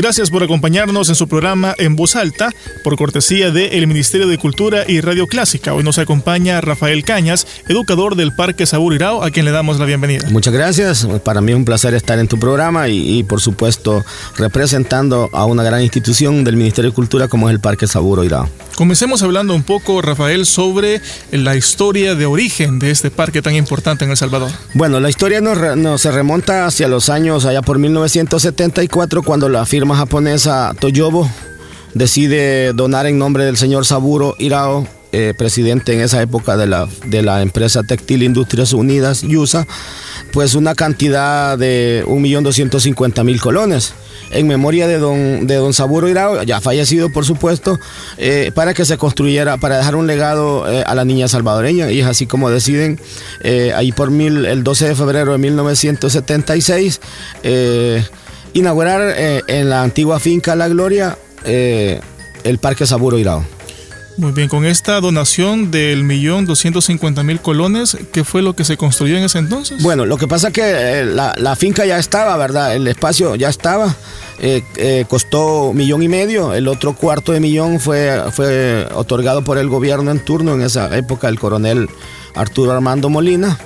Gracias por acompañarnos en su programa En Voz Alta, por cortesía del Ministerio de Cultura y Radio Clásica. Hoy nos acompaña Rafael Cañas, educador del Parque Sabur Irao, a quien le damos la bienvenida. Muchas gracias. Para mí es un placer estar en tu programa y, por supuesto, representando a una gran institución del Ministerio de Cultura como es el Parque Saburo Irao. Comencemos hablando un poco, Rafael, sobre la historia de origen de este parque tan importante en El Salvador. Bueno, la historia no se remonta hacia los años allá por 1974, cuando la firma japonesa Toyobo decide donar en nombre del señor Saburo Hirao, eh, presidente en esa época de la, de la empresa Textil Industrias Unidas, YUSA, pues una cantidad de 1.250.000 colones en memoria de don, de don Saburo Hirao, ya fallecido por supuesto, eh, para que se construyera, para dejar un legado eh, a la niña salvadoreña. Y es así como deciden, ahí por mil, el 12 de febrero de 1976, inaugurar eh, en la antigua finca La Gloria eh, el Parque Saburo Irao. Muy bien, con esta donación del millón doscientos cincuenta mil colones, ¿qué fue lo que se construyó en ese entonces? Bueno, lo que pasa es que eh, la, finca ya estaba, ¿verdad? El espacio ya estaba. costó millón y medio, el otro cuarto de millón fue, fue otorgado por el gobierno en turno en esa época, el coronel Arturo Armando Molina.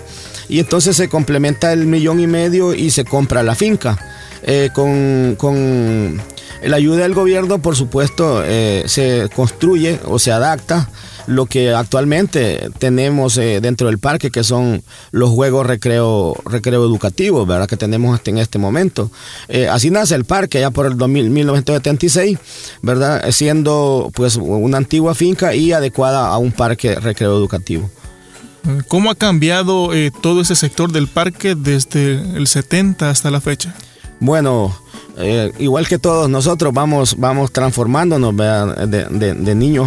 Y entonces se complementa el millón y medio y se compra la finca. Eh, con, la ayuda del gobierno, por supuesto, eh, se construye o se adapta lo que actualmente tenemos eh, dentro del parque, que son los juegos recreo, recreo educativos, ¿verdad? Que tenemos en este momento. así nace el parque, ya por el 1976, ¿verdad? Siendo pues una antigua finca y adecuada a un parque recreo educativo. ¿Cómo ha cambiado todo ese sector del parque desde el 70 hasta la fecha? Bueno, eh, igual que todos nosotros vamos, vamos transformándonos de, niños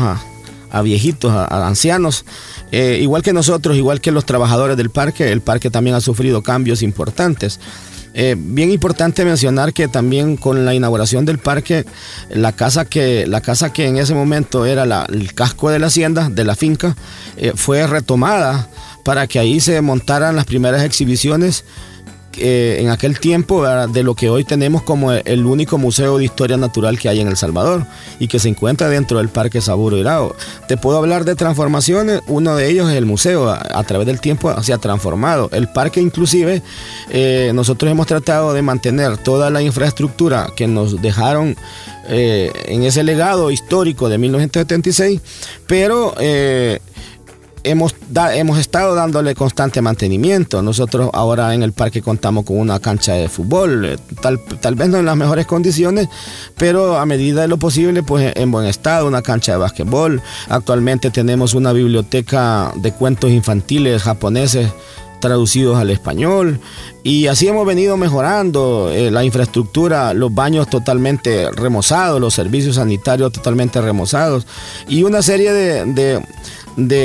a, viejitos, a, ancianos. Eh, igual que nosotros, igual que los trabajadores del parque, el parque también ha sufrido cambios importantes. Eh, bien importante mencionar que también con la inauguración del parque, la casa que, la casa que en ese momento era el casco de la hacienda, de la finca, fue retomada para que ahí se montaran las primeras exhibiciones eh, en aquel tiempo de lo que hoy tenemos como el único museo de historia natural que hay en El Salvador y que se encuentra dentro del Parque Saburo Irao. Te puedo hablar de transformaciones, uno de ellos es el museo, a, través del tiempo se ha transformado. El parque inclusive, eh, nosotros hemos tratado de mantener toda la infraestructura que nos dejaron eh, en ese legado histórico de 1976, pero hemos, hemos estado dándole constante mantenimiento. Nosotros ahora en el parque contamos con una cancha de fútbol, eh, tal, tal vez no en las mejores condiciones, pero a medida de lo posible, pues en buen estado, una cancha de básquetbol. Actualmente tenemos una biblioteca de cuentos infantiles japoneses traducidos al español y así hemos venido mejorando eh, la infraestructura, los baños totalmente remozados, los servicios sanitarios totalmente remozados y una serie de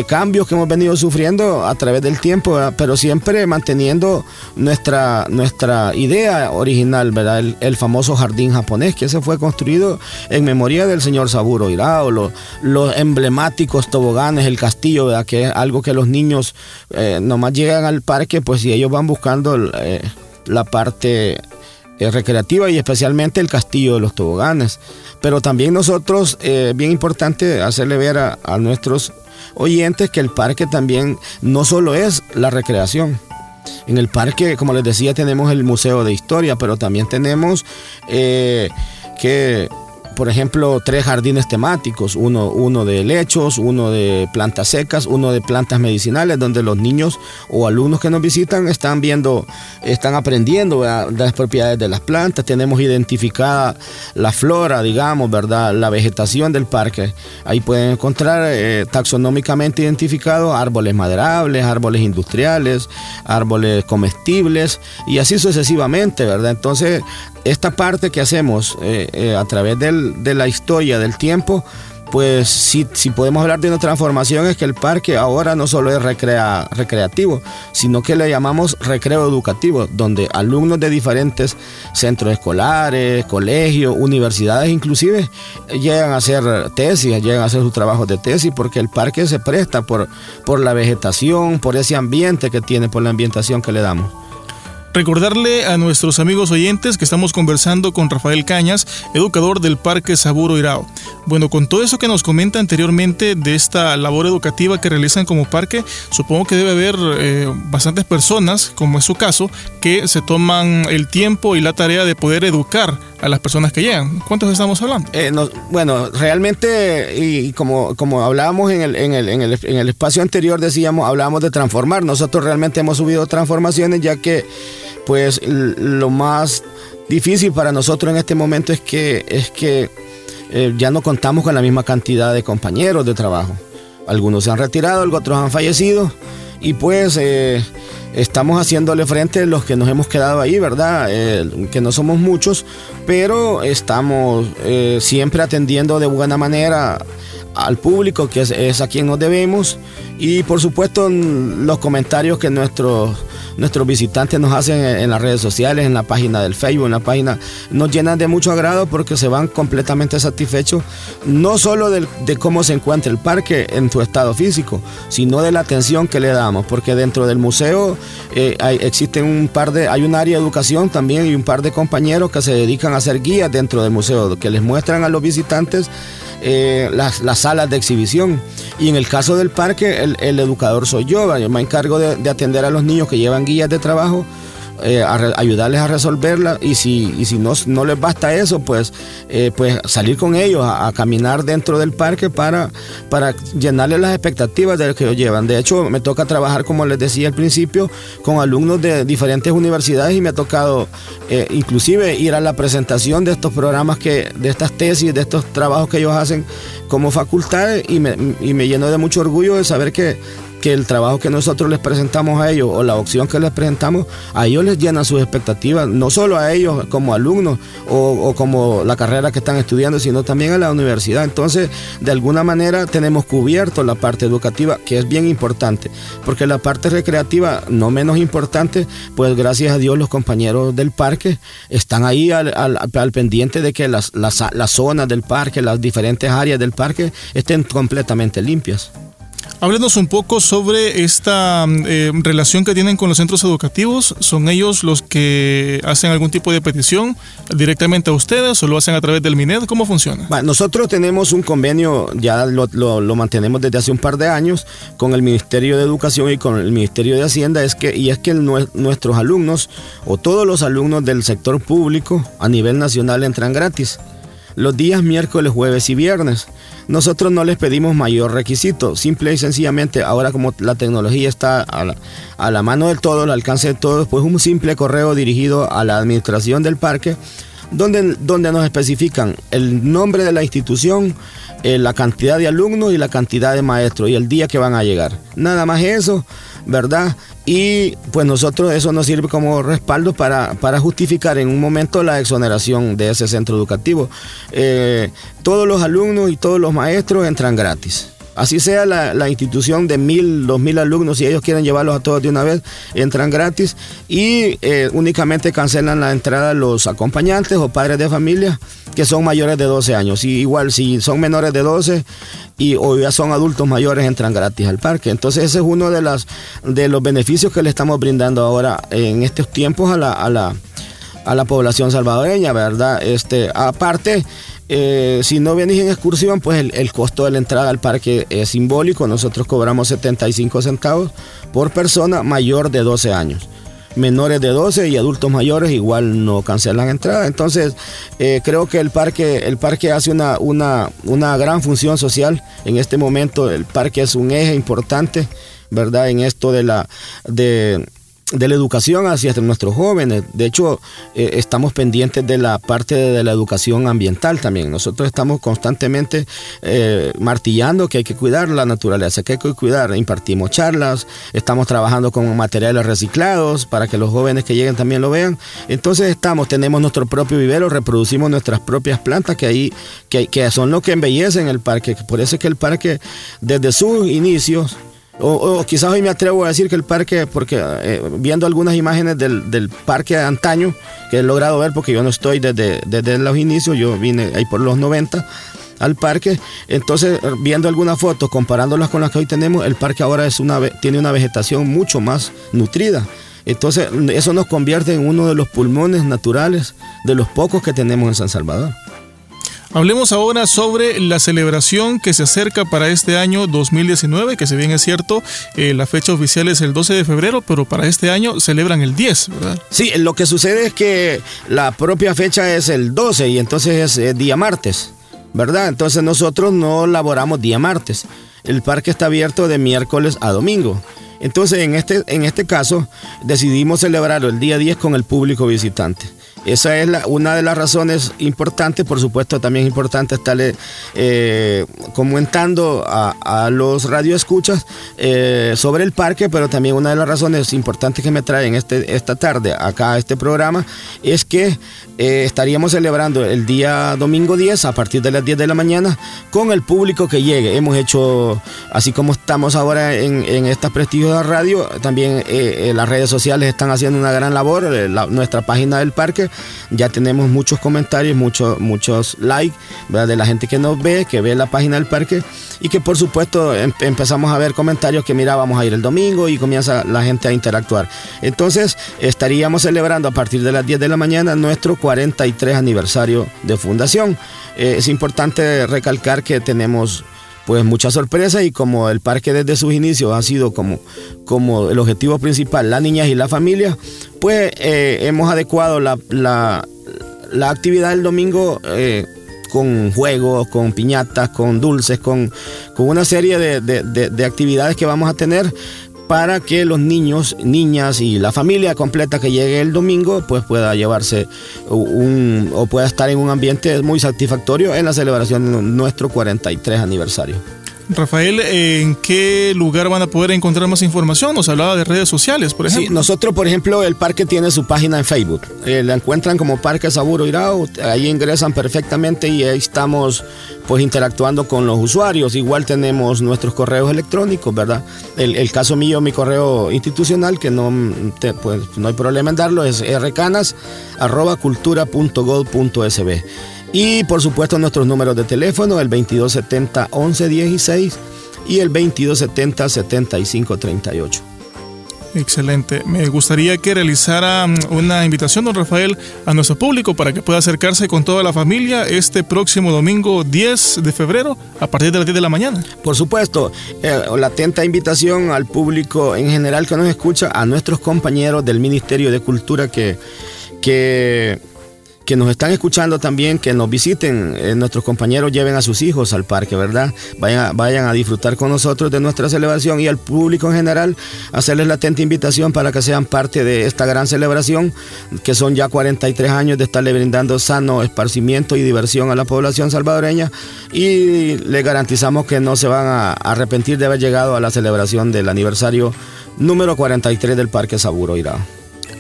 cambios que hemos venido sufriendo a través del tiempo, pero siempre manteniendo nuestra, nuestra idea original, ¿verdad? El, famoso jardín japonés, que se fue construido en memoria del señor Saburo Hirao, los, los emblemáticos toboganes, el castillo, que es algo que los niños eh, nomás llegan al parque, pues si ellos van buscando eh, la parte eh, recreativa y especialmente el castillo de los toboganes. Pero también nosotros, bien importante hacerle ver a nuestros oyentes que el parque también no solo es la recreación. En el parque, como les decía, tenemos el Museo de Historia, pero también tenemos eh, que por ejemplo, tres jardines temáticos, uno, uno de lechos, uno de plantas secas, uno de plantas medicinales, donde los niños o alumnos que nos visitan están viendo, están aprendiendo las propiedades de las plantas. Tenemos identificada la flora, digamos, ¿verdad? La vegetación del parque. Ahí pueden encontrar eh, taxonómicamente identificados árboles maderables, árboles industriales, árboles comestibles y así sucesivamente, ¿verdad? Entonces, esta parte que hacemos eh, eh, a través de la historia, del tiempo, pues si, si, podemos hablar de una transformación es que el parque ahora no solo es recrea, recreativo, sino que le llamamos recreo educativo, donde alumnos de diferentes centros escolares, colegios, universidades inclusive, llegan a hacer tesis, llegan a hacer sus trabajos de tesis, porque el parque se presta por, por la vegetación, por ese ambiente que tiene, por la ambientación que le damos. Recordarle a nuestros amigos oyentes que estamos conversando con Rafael Cañas, educador del Parque Saburo Irao. Bueno, con todo eso que nos comenta anteriormente de esta labor educativa que realizan como parque, supongo que debe haber eh, bastantes personas, como es su caso, que se toman el tiempo y la tarea de poder educar a las personas que llegan. ¿Cuántos estamos hablando? Eh, bueno, realmente, y como, como hablábamos en el, en, el, en, el, en el espacio anterior, decíamos, hablábamos de transformar. Nosotros realmente hemos subido transformaciones ya que pues lo más difícil para nosotros en este momento es que, es que eh, ya no contamos con la misma cantidad de compañeros de trabajo. Algunos se han retirado, otros han fallecido y pues eh, estamos haciéndole frente a los que nos hemos quedado ahí, ¿verdad? Eh, que no somos muchos, pero estamos siempre atendiendo de buena manera al público, que es, a quien nos debemos, y por supuesto los comentarios que nuestros, nuestros visitantes nos hacen en, las redes sociales, en la página del Facebook, en la página, nos llenan de mucho agrado porque se van completamente satisfechos, no solo de, cómo se encuentra el parque en su estado físico, sino de la atención que le damos, porque dentro del museo eh, hay, existen un par de, hay un área de educación también y un par de compañeros que se dedican a hacer guías dentro del museo, que les muestran a los visitantes eh, las, salas de exhibición. Y en el caso del parque, el, educador soy yo, yo me encargo de atender a los niños que llevan guías de trabajo eh, ayudarles a resolverla y si, y si no, no les basta eso, pues, eh, pues salir con ellos a, caminar dentro del parque para, para llenarles las expectativas de lo que ellos llevan. De hecho, me toca trabajar, como les decía al principio, con alumnos de diferentes universidades y me ha tocado eh, inclusive ir a la presentación de estos programas, que, de estas tesis, de estos trabajos que ellos hacen como facultad y me, y me lleno de mucho orgullo de saber que que el trabajo que nosotros les presentamos a ellos o la opción que les presentamos, a ellos les llena sus expectativas, no solo a ellos como alumnos o, como la carrera que están estudiando, sino también a la universidad. Entonces, de alguna manera tenemos cubierto la parte educativa, que es bien importante, porque la parte recreativa, no menos importante, pues gracias a Dios los compañeros del parque están ahí al, pendiente de que las, las, las zonas del parque, las diferentes áreas del parque estén completamente limpias. Háblenos un poco sobre esta eh, relación que tienen con los centros educativos. ¿Son ellos los que hacen algún tipo de petición directamente a ustedes o lo hacen a través del MINED? ¿Cómo funciona? nosotros tenemos un convenio, ya lo, mantenemos desde hace un par de años, con el Ministerio de Educación y con el Ministerio de Hacienda, es que, y es que nuestros alumnos o todos los alumnos del sector público a nivel nacional entran gratis los días miércoles, jueves y viernes. Nosotros no les pedimos mayor requisito, simple y sencillamente, ahora como la tecnología está a la, mano de todos, al alcance de todos, pues un simple correo dirigido a la administración del parque, donde, donde nos especifican el nombre de la institución, eh, la cantidad de alumnos y la cantidad de maestros y el día que van a llegar. Nada más eso, ¿verdad? Y pues nosotros eso nos sirve como respaldo para, justificar en un momento la exoneración de ese centro educativo. Eh, todos los alumnos y todos los maestros entran gratis. Así sea la, institución de mil, dos mil alumnos, si ellos quieren llevarlos a todos de una vez, entran gratis y eh, únicamente cancelan la entrada los acompañantes o padres de familia que son mayores de 12 años. Y igual, si son menores de 12 y o ya son adultos mayores, entran gratis al parque. Entonces, ese es uno de, las, de los beneficios que le estamos brindando ahora en estos tiempos a la, a la, a la población salvadoreña, ¿verdad? Este, aparte, Eh, si no venís en excursión, pues el, costo de la entrada al parque es simbólico. Nosotros cobramos 75 centavos por persona mayor de 12 años menores de 12 y adultos mayores igual no cancelan entrada. Entonces, eh, creo que el parque, el parque hace una, una, una gran función social. En este momento, el parque es un eje importante, ¿verdad? En esto de la. De, de la educación hacia nuestros jóvenes. De hecho, eh, estamos pendientes de la parte de la educación ambiental también. Nosotros estamos constantemente eh, martillando que hay que cuidar la naturaleza, que hay que cuidar. Impartimos charlas, estamos trabajando con materiales reciclados para que los jóvenes que lleguen también lo vean. Entonces estamos, tenemos nuestro propio vivero, reproducimos nuestras propias plantas que ahí, que, que son lo que embellecen el parque. Por eso es que el parque, desde sus inicios, o, quizás hoy me atrevo a decir que el parque, porque eh, viendo algunas imágenes del, parque de antaño, que he logrado ver, porque yo no estoy desde, desde los inicios, yo vine ahí por los 90 al parque, entonces viendo algunas fotos, comparándolas con las que hoy tenemos, el parque ahora es una, tiene una vegetación mucho más nutrida. Entonces eso nos convierte en uno de los pulmones naturales de los pocos que tenemos en San Salvador. Hablemos ahora sobre la celebración que se acerca para este año 2019, que si bien es cierto, eh, la fecha oficial es el 12 de febrero, pero para este año celebran el 10, ¿verdad? Sí, lo que sucede es que la propia fecha es el 12 y entonces es día martes, ¿verdad? Entonces nosotros no laboramos día martes. El parque está abierto de miércoles a domingo. Entonces en este, en este caso decidimos celebrarlo el día 10 con el público visitante. Esa es una de las razones importantes, por supuesto también es importante estarle eh, comentando a, los radioescuchas eh, sobre el parque, pero también una de las razones importantes que me traen este, esta tarde acá a este programa es que eh, estaríamos celebrando el día domingo 10 a partir de las 10 de la mañana con el público que llegue. Hemos hecho, así como estamos ahora en, en esta prestigiosa radio, también las redes sociales están haciendo una gran labor, nuestra página del parque ya tenemos muchos comentarios, muchos, muchos likes de la gente que nos ve, que ve la página del parque y que por supuesto em, empezamos a ver comentarios que mira, vamos a ir el domingo y comienza la gente a interactuar. Entonces estaríamos celebrando a partir de las 10 de la mañana nuestro 43 aniversario de fundación. Eh, es importante recalcar que tenemos pues mucha sorpresa y como el parque desde sus inicios ha sido como, como el objetivo principal, las niñas y la familia, pues eh, hemos adecuado la, la, actividad del domingo eh, con juegos, con piñatas, con dulces, con, con una serie de, de actividades que vamos a tener para que los niños, niñas y la familia completa que llegue el domingo pues pueda llevarse un, o pueda estar en un ambiente muy satisfactorio en la celebración de nuestro 43 aniversario. Rafael, ¿en qué lugar van a poder encontrar más información? Nos hablaba de redes sociales, por ejemplo. Sí, nosotros, por ejemplo, el parque tiene su página en Facebook. Eh, la encuentran como Parque Saburo Irao. Ahí ingresan perfectamente y ahí estamos pues interactuando con los usuarios. Igual tenemos nuestros correos electrónicos, ¿verdad? El, caso mío, mi correo institucional, que no, pues, no hay problema en darlo, es rcanas.cultura.gov.sb. Y por supuesto nuestros números de teléfono, el 2270 1116 y el 2270 7538. Excelente. Me gustaría que realizara mm, una invitación, don Rafael, a nuestro público para que pueda acercarse con toda la familia este próximo domingo 10 de febrero a partir de las 10 de la mañana. Por supuesto, eh, la atenta invitación al público en general que nos escucha, a nuestros compañeros del Ministerio de Cultura que, que que nos están escuchando también, que nos visiten, eh, nuestros compañeros lleven a sus hijos al parque, ¿verdad? Vayan, a disfrutar con nosotros de nuestra celebración y al público en general, hacerles la atenta invitación para que sean parte de esta gran celebración, que son ya 43 años de estarle brindando sano esparcimiento y diversión a la población salvadoreña y les garantizamos que no se van a arrepentir de haber llegado a la celebración del aniversario número 43 del Parque Saburo Irá.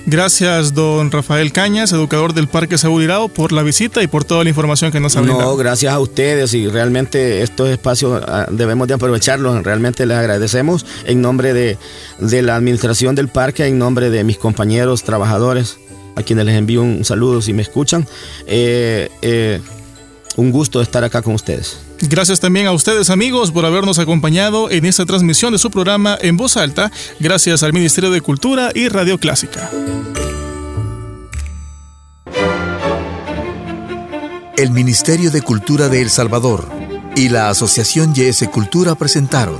Gracias, don Rafael Cañas, educador del Parque Seguridad, por la visita y por toda la información que nos ha brindado. No, gracias a ustedes y realmente estos espacios ah, debemos de aprovecharlos. Realmente les agradecemos en nombre de, la administración del parque, en nombre de mis compañeros trabajadores, a quienes les envío un saludo si me escuchan. Eh, eh, un gusto estar acá con ustedes. Gracias también a ustedes amigos por habernos acompañado en esta transmisión de su programa en voz alta, gracias al Ministerio de Cultura y Radio Clásica. el Ministerio de Cultura de El Salvador y la Asociación YS Cultura presentaron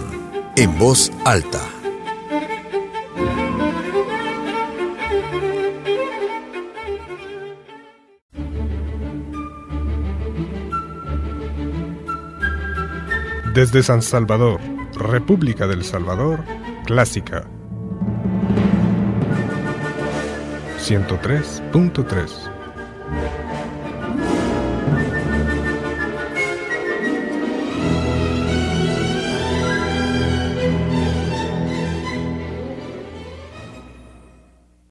En Voz Alta. Desde San Salvador, República del Salvador, Clásica. 103.3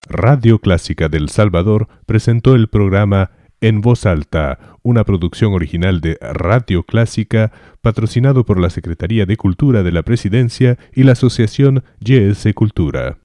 Radio Clásica del Salvador presentó el programa En Voz Alta, una producción original de Radio Clásica, patrocinado por la Secretaría de Cultura de la Presidencia y la Asociación YS Cultura.